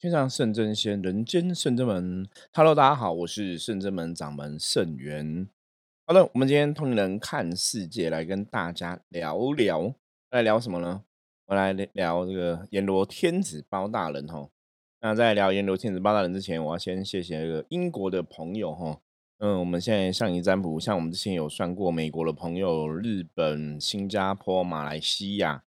天上圣真仙，人间圣真门。Hello，大家好，我是圣真门掌门圣元。好的，我们今天通灵人看世界，来跟大家聊聊，来聊什么呢？我来聊这个阎罗天子包大人哈。那在聊阎罗天子包大人之前，我要先谢谢这个英国的朋友哈。嗯，我们现在上一占卜，像我们之前有算过美国的朋友、日本、新加坡、马来西亚。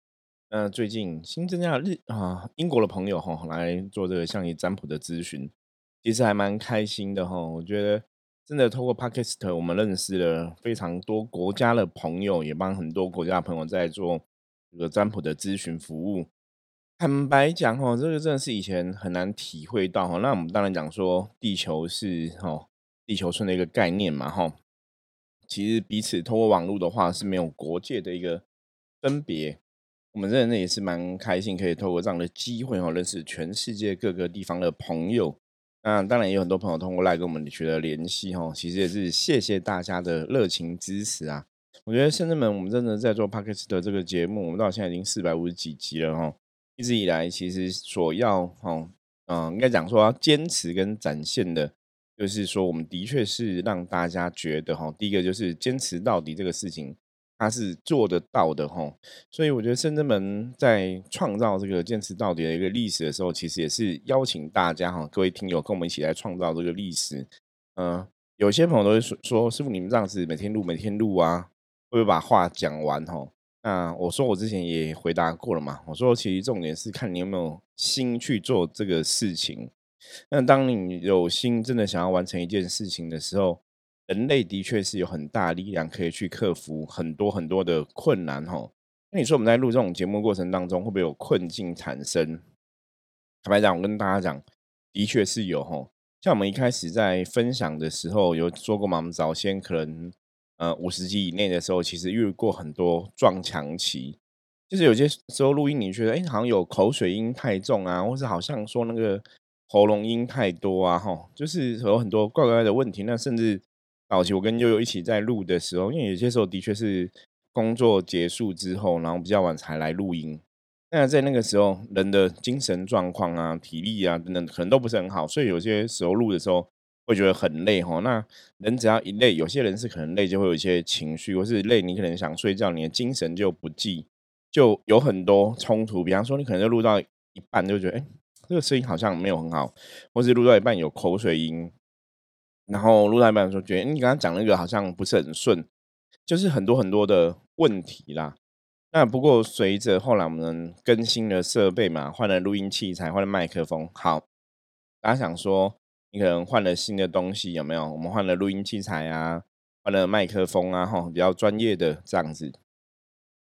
那最近新增加日啊，英国的朋友哈来做这个象棋占卜的咨询，其实还蛮开心的哈。我觉得真的透过 Podcast，我们认识了非常多国家的朋友，也帮很多国家的朋友在做这个占卜的咨询服务。坦白讲哈，这个真的是以前很难体会到哈。那我们当然讲说，地球是哈地球村的一个概念嘛哈。其实彼此透过网络的话是没有国界的一个分别。我们真的也是蛮开心，可以透过这样的机会哦，认识全世界各个地方的朋友。那当然也有很多朋友通过来跟我们取得联系哦。其实也是谢谢大家的热情支持啊！我觉得深圳们，我们真的在做 Podcast 的这个节目，我们到现在已经四百五十几集了哈。一直以来，其实所要哦，嗯，应该讲说要坚持跟展现的，就是说我们的确是让大家觉得哈，第一个就是坚持到底这个事情。他是做得到的哈，所以我觉得深圳门在创造这个坚持到底的一个历史的时候，其实也是邀请大家哈，各位听友跟我们一起来创造这个历史。嗯，有些朋友都会说说师傅，你们这样子每天录每天录啊，会不会把话讲完哈？那我说我之前也回答过了嘛，我说其实重点是看你有没有心去做这个事情。那当你有心真的想要完成一件事情的时候。人类的确是有很大力量可以去克服很多很多的困难哈。那你说我们在录这种节目过程当中，会不会有困境产生？坦白讲，我跟大家讲，的确是有哈。像我们一开始在分享的时候有说过嘛，我们早先可能呃五十集以内的时候，其实遇过很多撞墙期，就是有些时候录音你觉得哎好像有口水音太重啊，或是好像说那个喉咙音太多啊哈，就是有很多怪怪的问题，那甚至。早期我跟悠悠一起在录的时候，因为有些时候的确是工作结束之后，然后比较晚才来录音。那在那个时候，人的精神状况啊、体力啊等等，可能都不是很好，所以有些时候录的时候会觉得很累哈。那人只要一累，有些人是可能累就会有一些情绪，或是累你可能想睡觉，你的精神就不济，就有很多冲突。比方说，你可能就录到一半就觉得，哎，这个声音好像没有很好，或是录到一半有口水音。然后陆大班说：“觉得你刚刚讲那个好像不是很顺，就是很多很多的问题啦。那不过随着后来我们更新了设备嘛，换了录音器材，换了麦克风。好，大家想说你可能换了新的东西有没有？我们换了录音器材啊，换了麦克风啊，哈，比较专业的这样子，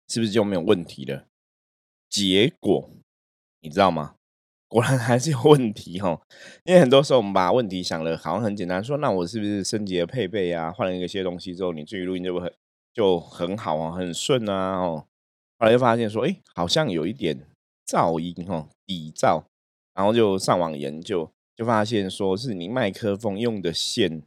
是不是就没有问题了？结果你知道吗？”果然还是有问题哈，因为很多时候我们把问题想了好像很简单，说那我是不是升级了配备啊，换了一些东西之后，你至于录音就会就很好啊，很顺啊哦。后来就发现说，哎，好像有一点噪音哈，底噪，然后就上网研究，就发现说是你麦克风用的线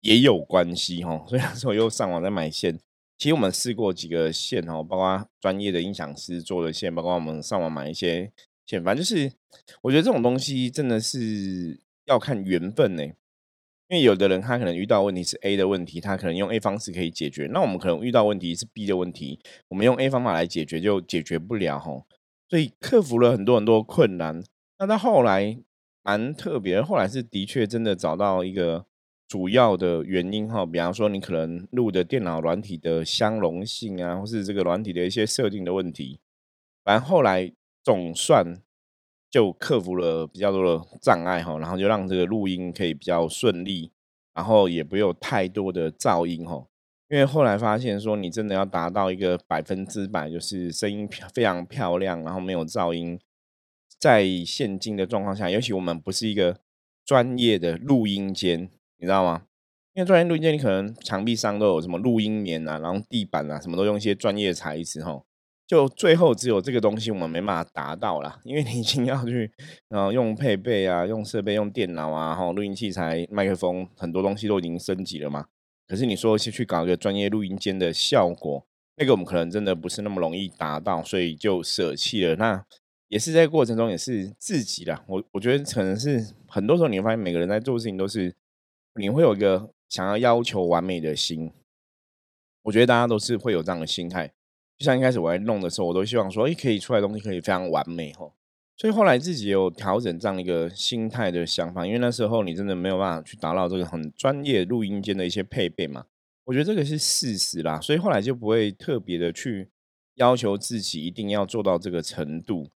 也有关系哈，所以那时候又上网再买线。其实我们试过几个线哦，包括专业的音响师做的线，包括我们上网买一些。反正就是，我觉得这种东西真的是要看缘分呢。因为有的人他可能遇到问题是 A 的问题，他可能用 A 方式可以解决。那我们可能遇到问题是 B 的问题，我们用 A 方法来解决就解决不了哈。所以克服了很多很多困难。那到后来蛮特别，后来是的确真的找到一个主要的原因哈。比方说你可能录的电脑软体的相容性啊，或是这个软体的一些设定的问题，反正后来。总算就克服了比较多的障碍哈，然后就让这个录音可以比较顺利，然后也不有太多的噪音哈。因为后来发现说，你真的要达到一个百分之百，就是声音非常漂亮，然后没有噪音，在现今的状况下，尤其我们不是一个专业的录音间，你知道吗？因为专业录音间，你可能墙壁上都有什么录音棉啊，然后地板啊，什么都用一些专业材质哈。就最后只有这个东西我们没办法达到啦，因为你已经要去，然后用配备啊，用设备，用电脑啊，哈，录音器材、麦克风，很多东西都已经升级了嘛。可是你说去去搞一个专业录音间的效果，那个我们可能真的不是那么容易达到，所以就舍弃了。那也是在过程中也是自己啦。我我觉得可能是很多时候你会发现，每个人在做事情都是你会有一个想要要求完美的心。我觉得大家都是会有这样的心态。就像一开始我在弄的时候，我都希望说，哎，可以出来东西可以非常完美吼。所以后来自己有调整这样一个心态的想法，因为那时候你真的没有办法去达到这个很专业录音间的一些配备嘛。我觉得这个是事实啦，所以后来就不会特别的去要求自己一定要做到这个程度，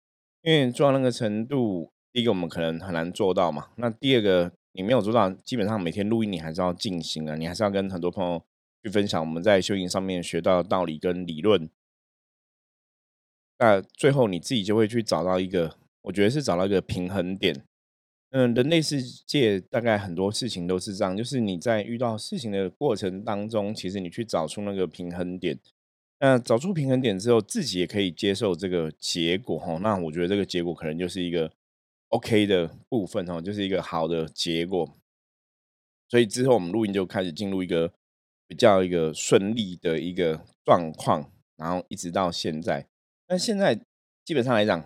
因为做到那个程度，第一个我们可能很难做到嘛。那第二个你没有做到，基本上每天录音你还是要进行啊，你还是要跟很多朋友去分享我们在修行上面学到的道理跟理论。那最后你自己就会去找到一个。我觉得是找到一个平衡点。嗯，人类世界大概很多事情都是这样，就是你在遇到事情的过程当中，其实你去找出那个平衡点。那找出平衡点之后，自己也可以接受这个结果哈。那我觉得这个结果可能就是一个 OK 的部分哈，就是一个好的结果。所以之后我们录音就开始进入一个比较一个顺利的一个状况，然后一直到现在。那现在基本上来讲。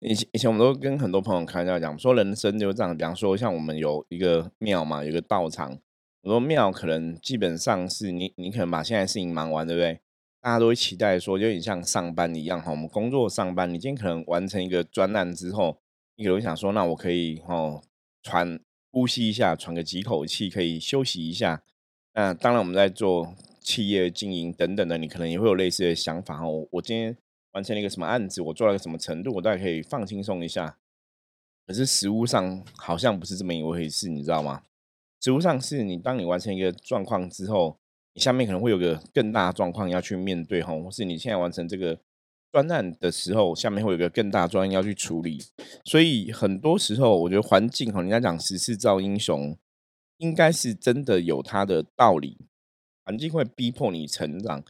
以前以前我们都跟很多朋友开玩笑讲，说人生就这样。比方说，像我们有一个庙嘛，有个道场。我说庙可能基本上是你，你可能把现在事情忙完，对不对？大家都会期待说，有点像上班一样哈。我们工作上班，你今天可能完成一个专案之后，你可能想说，那我可以哦喘呼吸一下，喘个几口气，可以休息一下。那当然，我们在做企业经营等等的，你可能也会有类似的想法哦。我今天。完成了一个什么案子，我做了个什么程度，我大概可以放轻松一下。可是实物上好像不是这么一回事，你知道吗？实物上是你当你完成一个状况之后，你下面可能会有个更大的状况要去面对哈，或是你现在完成这个专案的时候，下面会有个更大专案要去处理。所以很多时候，我觉得环境哈，人家讲时势造英雄，应该是真的有它的道理。环境会逼迫你成长。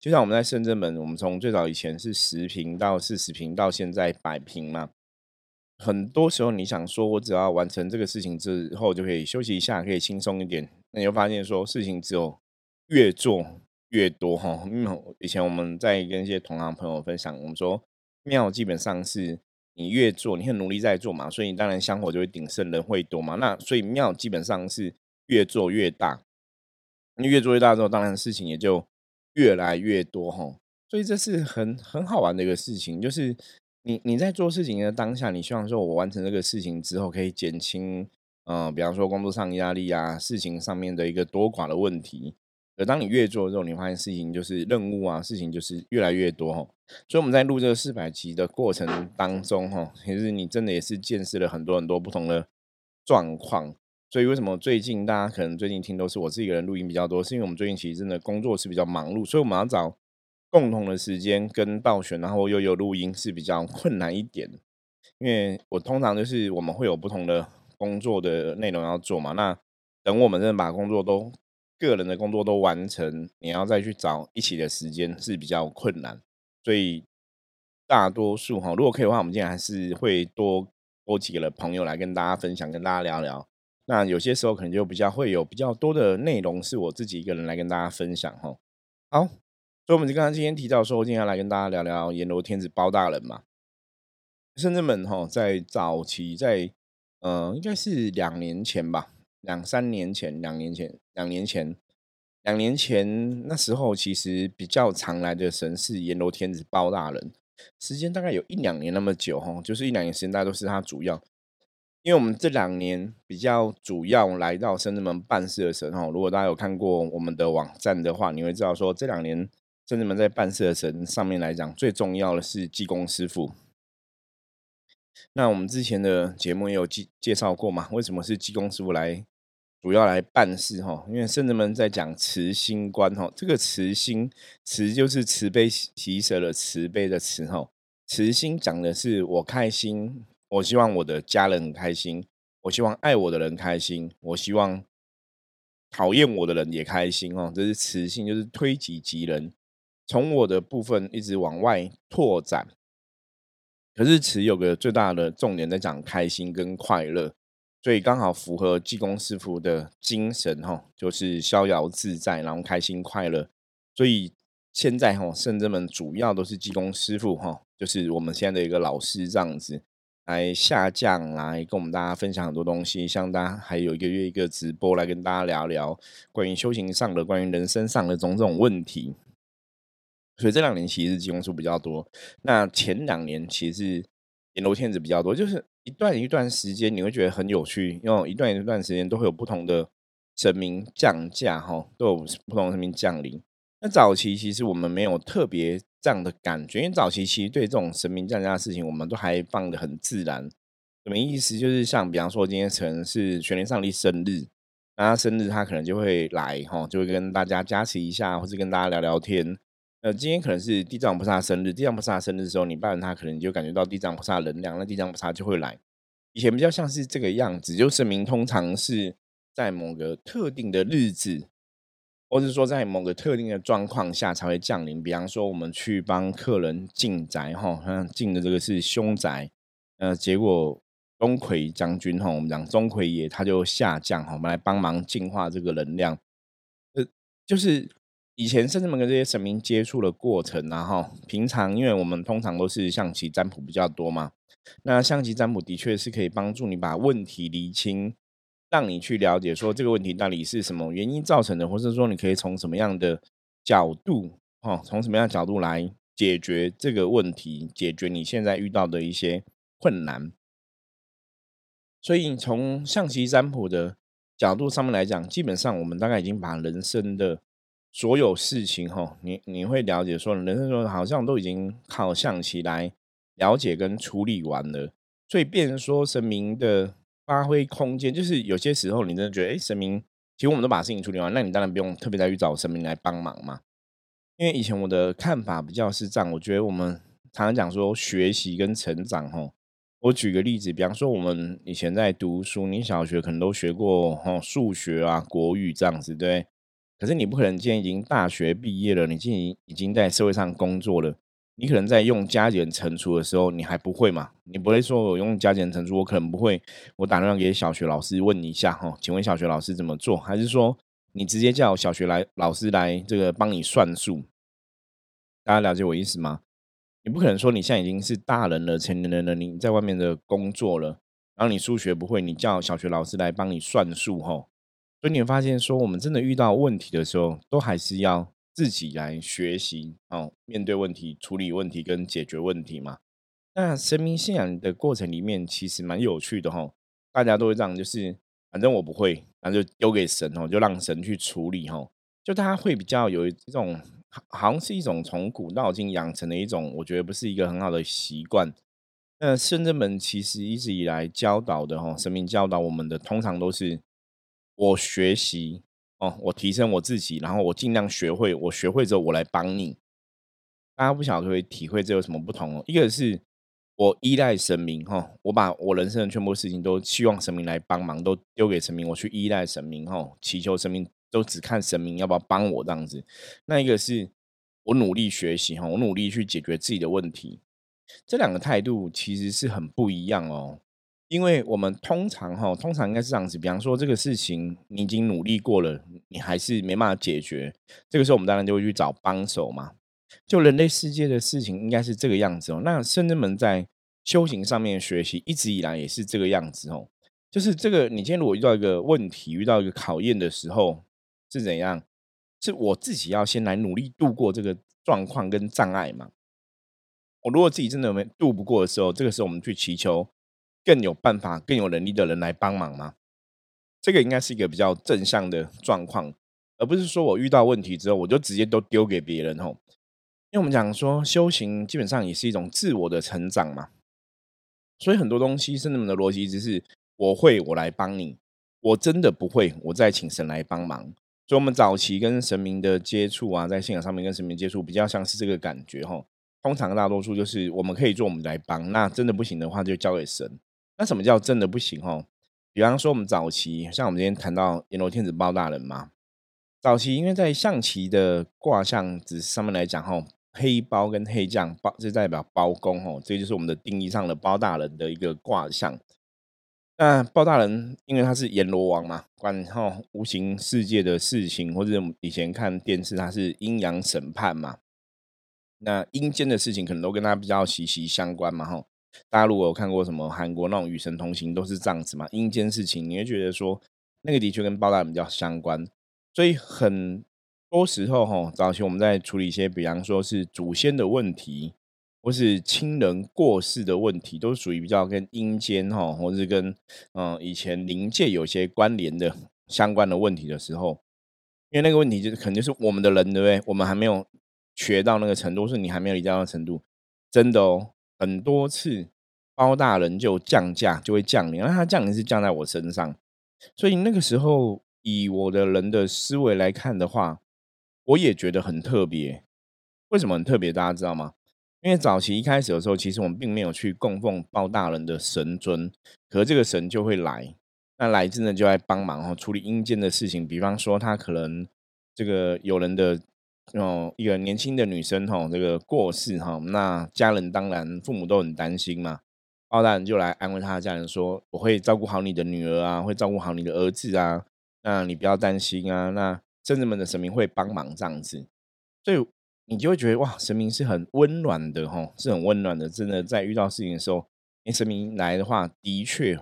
就像我们在深圳门，我们从最早以前是十平到四十平，到现在百平嘛。很多时候你想说，我只要完成这个事情之后，就可以休息一下，可以轻松一点。那你会发现说，事情只有越做越多哈。因为以前我们在跟一些同行朋友分享，我们说庙基本上是你越做，你很努力在做嘛，所以你当然香火就会鼎盛，人会多嘛。那所以庙基本上是越做越大，你越做越大之后，当然事情也就。越来越多哈，所以这是很很好玩的一个事情，就是你你在做事情的当下，你希望说我完成这个事情之后可以减轻，嗯，比方说工作上压力啊，事情上面的一个多寡的问题。而当你越做之后，你发现事情就是任务啊，事情就是越来越多哈。所以我们在录这个四百集的过程当中哈，其实你真的也是见识了很多很多不同的状况。所以为什么最近大家可能最近听都是我自己一个人录音比较多？是因为我们最近其实真的工作是比较忙碌，所以我们要找共同的时间跟道选，然后又有录音是比较困难一点。因为我通常就是我们会有不同的工作的内容要做嘛，那等我们真的把工作都个人的工作都完成，你要再去找一起的时间是比较困难。所以大多数哈，如果可以的话，我们今天还是会多多几个朋友来跟大家分享，跟大家聊聊。那有些时候可能就比较会有比较多的内容是我自己一个人来跟大家分享哈。好，所以我们就刚刚今天提到说，今天来跟大家聊聊阎罗天子包大人嘛。甚至们哈，在早期在呃，应该是两年前吧，两三年前，两年前，两年前，两年前那时候其实比较常来的神是阎罗天子包大人，时间大概有一两年那么久哈，就是一两年时间，大家都是他主要。因为我们这两年比较主要来到深圳门办事的神哈，如果大家有看过我们的网站的话，你会知道说这两年深圳门在办事的神上面来讲，最重要的是济公师傅。那我们之前的节目也有介介绍过嘛？为什么是济公师傅来主要来办事哈？因为圣人们在讲慈心观哈，这个慈心慈就是慈悲喜舍的慈悲的慈哈，慈心讲的是我开心。我希望我的家人很开心，我希望爱我的人开心，我希望讨厌我的人也开心哦。这是慈性，就是推己及人，从我的部分一直往外拓展。可是慈有个最大的重点在讲开心跟快乐，所以刚好符合济公师傅的精神哈，就是逍遥自在，然后开心快乐。所以现在哈，圣者们主要都是济公师傅哈就是我们现在的一个老师这样子来下降，来跟我们大家分享很多东西。像大家还有一个月一个直播来跟大家聊聊关于修行上的、关于人生上的种种问题。所以这两年其实进攻数比较多，那前两年其实是阎罗天子比较多，就是一段一段时间你会觉得很有趣，因为一段一段时间都会有不同的神明降价，哈，都有不同的神明降临。早期其实我们没有特别。这样的感觉，因为早期其实对这种神明降价的事情，我们都还放的很自然。什么意思？就是像比方说，今天可能是玄天上帝生日，那他生日他可能就会来哈，就会跟大家加持一下，或是跟大家聊聊天。呃，今天可能是地藏菩萨生日，地藏菩萨生日的时候，你拜完他，可能你就感觉到地藏菩萨能量，那地藏菩萨就会来。以前比较像是这个样子，就神明通常是在某个特定的日子。或是说，在某个特定的状况下才会降临。比方说，我们去帮客人进宅，哈，像进的这个是凶宅，呃，结果钟馗将军，哈，我们讲钟馗爷他就下降，哈，我们来帮忙净化这个能量。呃，就是以前甚至们跟这些神明接触的过程，然后平常因为我们通常都是象棋占卜比较多嘛，那象棋占卜的确是可以帮助你把问题厘清。让你去了解说这个问题到底是什么原因造成的，或者说你可以从什么样的角度，哦，从什么样的角度来解决这个问题，解决你现在遇到的一些困难。所以从象棋占卜的角度上面来讲，基本上我们大概已经把人生的所有事情，哈，你你会了解说，人生中好像都已经靠象棋来了解跟处理完了。所以，变成说神明的。发挥空间，就是有些时候你真的觉得，哎，神明，其实我们都把事情处理完，那你当然不用特别再去找神明来帮忙嘛。因为以前我的看法比较是这样，我觉得我们常常讲说学习跟成长，吼，我举个例子，比方说我们以前在读书，你小学可能都学过，吼，数学啊、国语这样子，对。可是你不可能今天已经大学毕业了，你今已已经在社会上工作了。你可能在用加减乘除的时候，你还不会嘛？你不会说我用加减乘除，我可能不会。我打电话给小学老师问你一下哈，请问小学老师怎么做？还是说你直接叫小学来老师来这个帮你算数？大家了解我意思吗？你不可能说你现在已经是大人了、成年人了，你在外面的工作了，然后你数学不会，你叫小学老师来帮你算数哈？所以你会发现说，我们真的遇到问题的时候，都还是要。自己来学习哦，面对问题、处理问题跟解决问题嘛。那神明信仰的过程里面，其实蛮有趣的哈。大家都会这样，就是反正我不会，那就丢给神哦，就让神去处理哈。就大家会比较有一种，好像是一种从古到今养成的一种，我觉得不是一个很好的习惯。那圣人们其实一直以来教导的哈，神明教导我们的，通常都是我学习。哦，我提升我自己，然后我尽量学会。我学会之后，我来帮你。大家不晓得会体会这有什么不同哦？一个是我依赖神明哈，我把我人生的全部事情都希望神明来帮忙，都丢给神明，我去依赖神明哈，祈求神明，都只看神明要不要帮我这样子。那一个是我努力学习哈，我努力去解决自己的问题。这两个态度其实是很不一样哦。因为我们通常哈，通常应该是这样子，比方说这个事情你已经努力过了，你还是没办法解决，这个时候我们当然就会去找帮手嘛。就人类世界的事情应该是这个样子哦。那圣人们在修行上面学习，一直以来也是这个样子哦。就是这个，你今天如果遇到一个问题，遇到一个考验的时候是怎样？是我自己要先来努力度过这个状况跟障碍嘛？我如果自己真的没度不过的时候，这个时候我们去祈求。更有办法、更有能力的人来帮忙吗？这个应该是一个比较正向的状况，而不是说我遇到问题之后，我就直接都丢给别人吼。因为我们讲说修行基本上也是一种自我的成长嘛，所以很多东西是那么的逻辑，只是我会我来帮你，我真的不会，我再请神来帮忙。所以，我们早期跟神明的接触啊，在信仰上面跟神明接触，比较像是这个感觉吼。通常大多数就是我们可以做，我们来帮；那真的不行的话，就交给神。那什么叫真的不行哦？比方说我们早期，像我们今天谈到阎罗天子包大人嘛，早期因为在象棋的卦象子上面来讲，哈，黑包跟黑将包是代表包公，哦，这就是我们的定义上的包大人的一个卦象。那包大人因为他是阎罗王嘛，管哈无形世界的事情，或者以前看电视他是阴阳审判嘛。那阴间的事情可能都跟他比较息息相关嘛，吼。大家如果有看过什么韩国那种与神同行，都是这样子嘛。阴间事情，你会觉得说那个的确跟包大人比较相关，所以很多时候哈，早期我们在处理一些，比方说是祖先的问题，或是亲人过世的问题，都是属于比较跟阴间哈，或是跟嗯以前灵界有些关联的相关的问题的时候，因为那个问题就是可能就是我们的人对不对？我们还没有学到那个程度，是你还没有理解到程度，真的哦。很多次，包大人就降价，就会降临。那他降临是降在我身上，所以那个时候以我的人的思维来看的话，我也觉得很特别。为什么很特别？大家知道吗？因为早期一开始的时候，其实我们并没有去供奉包大人的神尊，可这个神就会来，那来真的就来帮忙哦，处理阴间的事情。比方说，他可能这个有人的。哦，一个年轻的女生哈，这个过世哈，那家人当然父母都很担心嘛。包大人就来安慰他的家人说：“我会照顾好你的女儿啊，会照顾好你的儿子啊，那你不要担心啊。”那圣人们的神明会帮忙这样子，所以你就会觉得哇，神明是很温暖的哈，是很温暖的。真的在遇到事情的时候，哎，神明来的话，的确，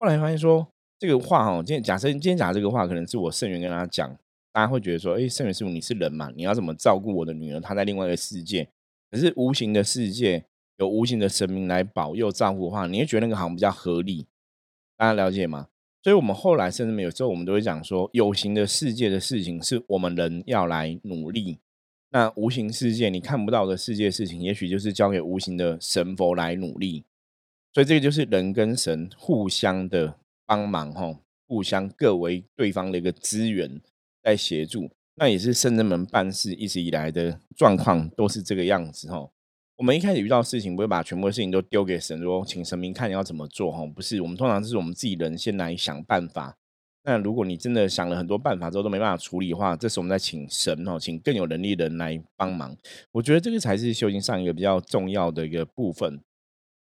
后来发现说这个话哈，今天假设今天讲这个话，可能是我圣元跟他讲。大家会觉得说：“哎，圣元师傅，你是人嘛？你要怎么照顾我的女儿？她在另外一个世界，可是无形的世界有无形的神明来保佑照顾的话，你会觉得那个好像比较合理。大家了解吗？所以，我们后来甚至有时候我们都会讲说，有形的世界的事情是我们人要来努力，那无形世界你看不到的世界事情，也许就是交给无形的神佛来努力。所以，这个就是人跟神互相的帮忙，哈，互相各为对方的一个资源。”在协助，那也是圣人们办事一直以来的状况都是这个样子哈。我们一开始遇到事情，不会把全部的事情都丢给神，说请神明看你要怎么做哈。不是，我们通常是我们自己人先来想办法。那如果你真的想了很多办法之后都没办法处理的话，这时我们再请神哦，请更有能力的人来帮忙。我觉得这个才是修行上一个比较重要的一个部分。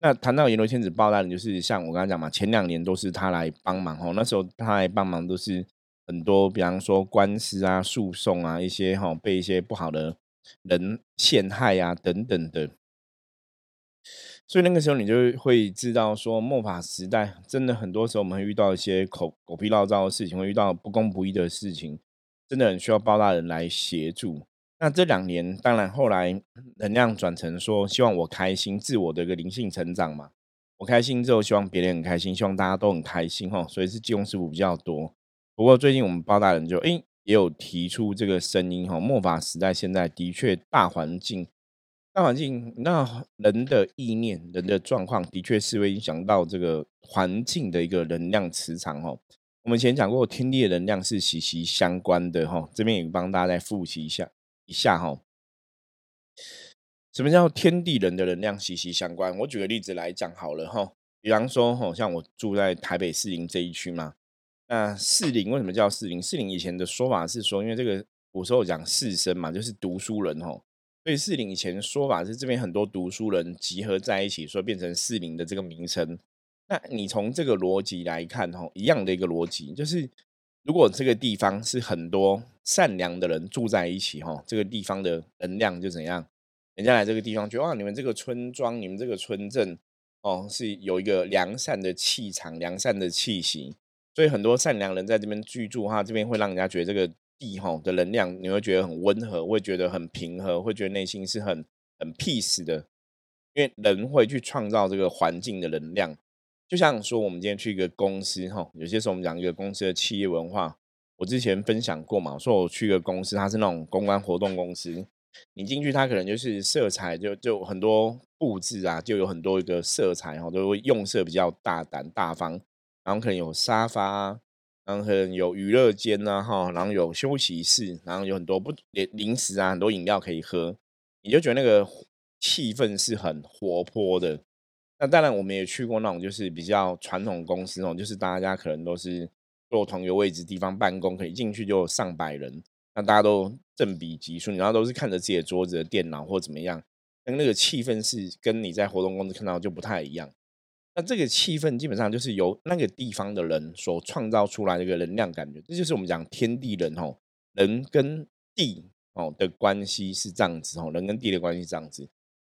那谈到阎罗天子报大人，就是像我刚刚讲嘛，前两年都是他来帮忙哈。那时候他来帮忙都是。很多，比方说官司啊、诉讼啊，一些哈被一些不好的人陷害啊等等的，所以那个时候你就会知道说，末法时代真的很多时候我们会遇到一些口狗屁唠叨的事情，会遇到不公不义的事情，真的很需要包大人来协助。那这两年，当然后来能量转成说，希望我开心，自我的一个灵性成长嘛。我开心之后，希望别人很开心，希望大家都很开心哈。所以是济公师傅比较多。不过最近我们包大人就诶也有提出这个声音哈，末法时代现在的确大环境，大环境那人的意念、人的状况的确是会影响到这个环境的一个能量磁场哈。我们前讲过，天地的能量是息息相关的哈，这边也帮大家再复习一下一下哈。什么叫天地人的能量息息相关？我举个例子来讲好了哈，比方说哈，像我住在台北市林这一区嘛。那四灵为什么叫四灵？四灵以前的说法是说，因为这个古时候讲四生嘛，就是读书人吼，所以四灵以前说法是这边很多读书人集合在一起，所以变成四灵的这个名称。那你从这个逻辑来看吼，一样的一个逻辑，就是如果这个地方是很多善良的人住在一起吼，这个地方的能量就怎样？人家来这个地方，觉得哇，你们这个村庄，你们这个村镇哦，是有一个良善的气场，良善的气息。所以很多善良人在这边居住哈，这边会让人家觉得这个地哈的能量，你会觉得很温和，会觉得很平和，会觉得内心是很很 peace 的。因为人会去创造这个环境的能量，就像说我们今天去一个公司哈，有些时候我们讲一个公司的企业文化，我之前分享过嘛，说我去一个公司，它是那种公关活动公司，你进去它可能就是色彩就就很多布置啊，就有很多一个色彩哈，都会用色比较大胆大方。然后可能有沙发，然后可能有娱乐间呐，哈，然后有休息室，然后有很多不零零食啊，很多饮料可以喝，你就觉得那个气氛是很活泼的。那当然，我们也去过那种就是比较传统公司那种，就是大家可能都是坐同一个位置地方办公，可以进去就上百人，那大家都正比级数，然后都是看着自己的桌子的电脑或怎么样，但那个气氛是跟你在活动公司看到就不太一样。那这个气氛基本上就是由那个地方的人所创造出来的一个能量感觉，这就是我们讲天地人哦，人跟地哦的关系是这样子哦，人跟地的关系这样子，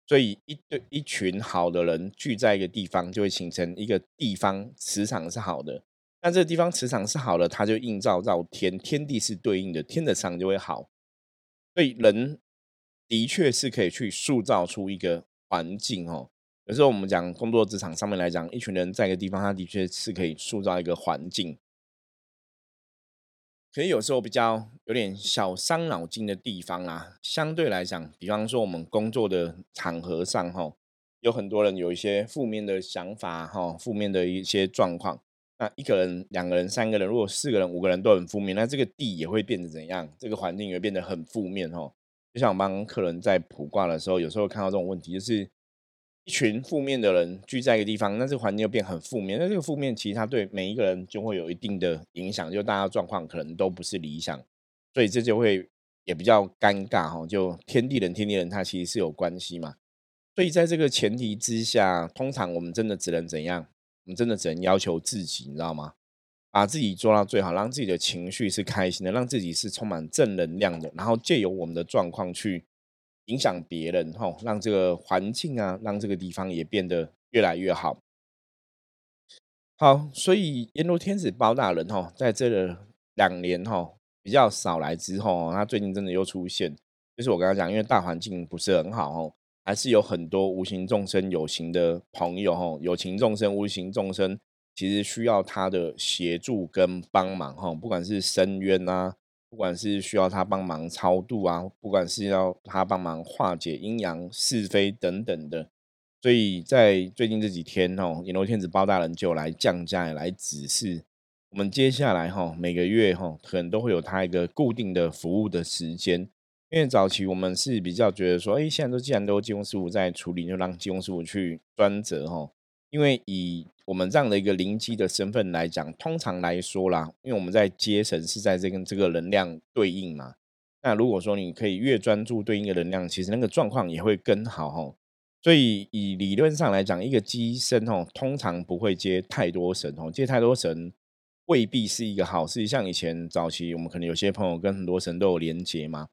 所以一对一群好的人聚在一个地方，就会形成一个地方磁场是好的。那这个地方磁场是好的，它就映照到天，天地是对应的，天的场就会好。所以人的确是可以去塑造出一个环境哦。有时候我们讲工作职场上面来讲，一群人在一个地方，他的确是可以塑造一个环境。可是有时候比较有点小伤脑筋的地方啊，相对来讲，比方说我们工作的场合上，哈，有很多人有一些负面的想法，哈，负面的一些状况。那一个人、两个人、三个人，如果四个人、五个人都很负面，那这个地也会变得怎样？这个环境也会变得很负面，哈。就像我帮客人在卜卦的时候，有时候看到这种问题，就是。一群负面的人聚在一个地方，那这个环境又变很负面。那这个负面其实它对每一个人就会有一定的影响，就大家状况可能都不是理想，所以这就会也比较尴尬哈。就天地人，天地人，它其实是有关系嘛。所以在这个前提之下，通常我们真的只能怎样？我们真的只能要求自己，你知道吗？把自己做到最好，让自己的情绪是开心的，让自己是充满正能量的，然后借由我们的状况去。影响别人哈，让这个环境啊，让这个地方也变得越来越好。好，所以阎罗天子包大人哈，在这两年哈比较少来之后，他最近真的又出现。就是我刚刚讲，因为大环境不是很好哦，还是有很多无形众生有形的朋友哈，有情众生、无形众生，其实需要他的协助跟帮忙哈，不管是深渊啊。不管是需要他帮忙超度啊，不管是要他帮忙化解阴阳是非等等的，所以在最近这几天哦，阎罗天子包大人就来降价来指示。我们接下来哈每个月哈可能都会有他一个固定的服务的时间，因为早期我们是比较觉得说，哎，现在都既然都金工师傅在处理，就让金工师傅去专责哈，因为以我们这样的一个灵机的身份来讲，通常来说啦，因为我们在接神是在这跟这个能量对应嘛。那如果说你可以越专注对应的能量，其实那个状况也会更好哈。所以以理论上来讲，一个机身哦，通常不会接太多神哦，接太多神未必是一个好事。像以前早期，我们可能有些朋友跟很多神都有连接嘛，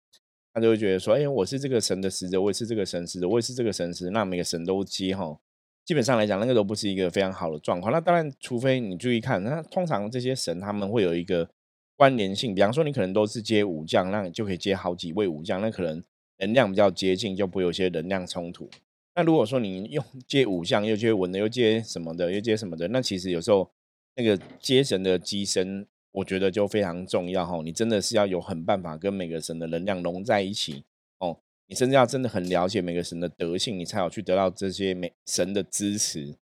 他就会觉得说，哎，我是这个神的使者，我也是这个神使者，我也是这个神使，那每个神都接哈。基本上来讲，那个都不是一个非常好的状况。那当然，除非你注意看，那通常这些神他们会有一个关联性。比方说，你可能都是接武将，那你就可以接好几位武将，那可能能量比较接近，就不会有些能量冲突。那如果说你用 接武将，又接文的，又接什么的，又接什么的，那其实有时候那个接神的机身，我觉得就非常重要哈。你真的是要有很办法跟每个神的能量融在一起。你甚至要真的很了解每个神的德性，你才有去得到这些每神的支持。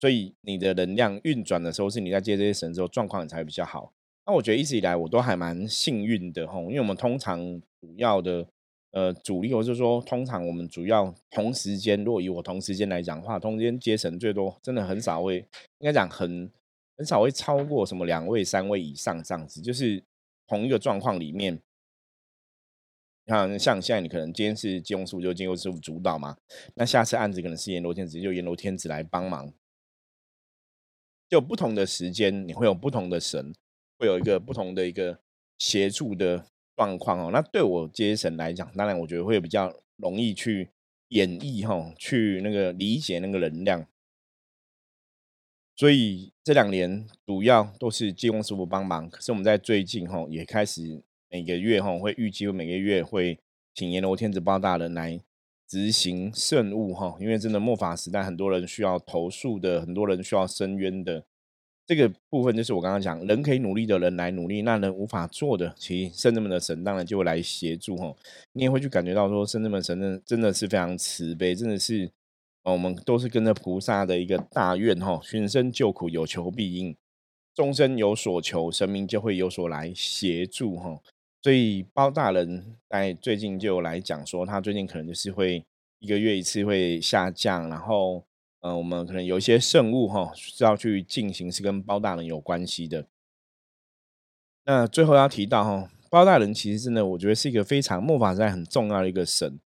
所以你的能量运转的时候，是你在接这些神之后，状况才会比较好。那我觉得一直以来我都还蛮幸运的吼，因为我们通常主要的呃主力，或者说通常我们主要同时间，如果以我同时间来讲的话，同时间接神最多，真的很少会，应该讲很很少会超过什么两位、三位以上这样子，就是同一个状况里面。看，像现在你可能今天是金融师傅，就金融师傅主导嘛。那下次案子可能是阎罗天子，就阎罗天子来帮忙。就不同的时间，你会有不同的神，会有一个不同的一个协助的状况哦。那对我接神来讲，当然我觉得会比较容易去演绎哈，去那个理解那个能量。所以这两年主要都是金融师傅帮忙，可是我们在最近哈也开始。每个月哈会预计每个月会请阎罗天子包大人来执行圣物哈，因为真的末法时代很多人需要投诉的，很多人需要伸冤的这个部分，就是我刚刚讲，人可以努力的人来努力，那人无法做的，其实圣人们的神当然就会来协助哈。你也会去感觉到说，圣人们神真真的是非常慈悲，真的是我们都是跟着菩萨的一个大愿哈，寻声救苦，有求必应，众生有所求，神明就会有所来协助哈。所以包大人在最近就来讲说，他最近可能就是会一个月一次会下降，然后，呃，我们可能有一些圣物哈是要去进行，是跟包大人有关系的。那最后要提到哈，包大人其实真的我觉得是一个非常末法时代很重要的一个神，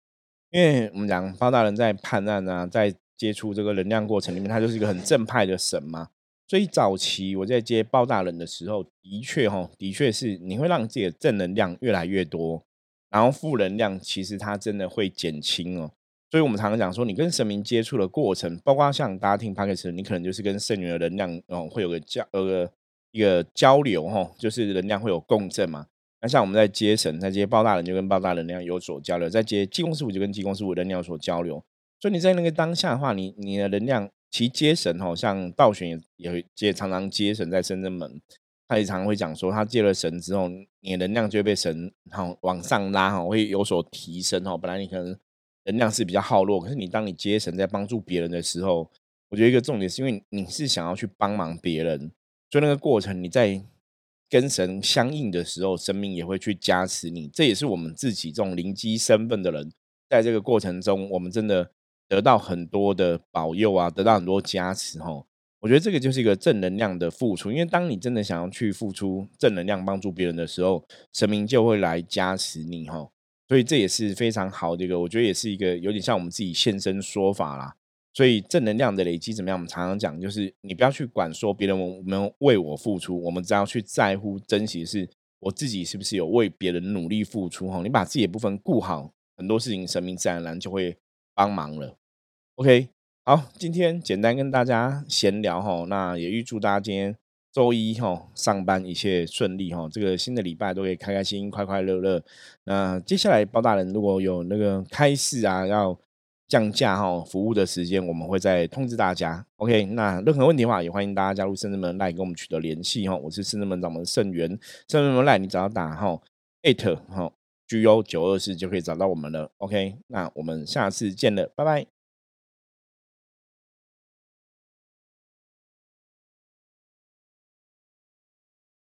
因为我们讲包大人在判案啊，在接触这个能量过程里面，他就是一个很正派的神嘛。所以早期我在接包大人的时候，的确哈，的确是你会让自己的正能量越来越多。然后负能量其实它真的会减轻哦。所以我们常常讲说，你跟神明接触的过程，包括像大家听 p o d c a 你可能就是跟圣女的能量哦会有个交呃一个交流哈，就是能量会有共振嘛。那像我们在接神，在接包大人就跟包大人能量有所交流，在接济公师傅就跟济公师傅能量有所交流。所以你在那个当下的话，你你的能量其接神哈，像道玄也也接常常接神在深圳门，他也常常会讲说，他接了神之后，你的能量就会被神哈往上拉哈，会有所提升哈。本来你可能能量是比较耗弱，可是你当你接神在帮助别人的时候，我觉得一个重点是因为你是想要去帮忙别人，所以那个过程你在。跟神相应的时候，生命也会去加持你。这也是我们自己这种灵机身份的人，在这个过程中，我们真的得到很多的保佑啊，得到很多加持哈。我觉得这个就是一个正能量的付出，因为当你真的想要去付出正能量帮助别人的时候，神明就会来加持你哈。所以这也是非常好的一个，我觉得也是一个有点像我们自己现身说法啦。所以正能量的累积怎么样？我们常常讲，就是你不要去管说别人我们为我付出，我们只要去在乎、珍惜是我自己是不是有为别人努力付出哈。你把自己的部分顾好，很多事情神明自然而然就会帮忙了。OK，好，今天简单跟大家闲聊哈，那也预祝大家今天周一哈上班一切顺利哈，这个新的礼拜都可以开开心心、快快乐乐。那接下来包大人如果有那个开市啊要。降价哈，服务的时间我们会再通知大家。OK，那任何问题的话，也欢迎大家加入圣智门来跟我们取得联系哈。我是圣智门掌门圣元，圣智门来你只要打哈 eight 哈 G U 九二四就可以找到我们了。OK，那我们下次见了，拜拜。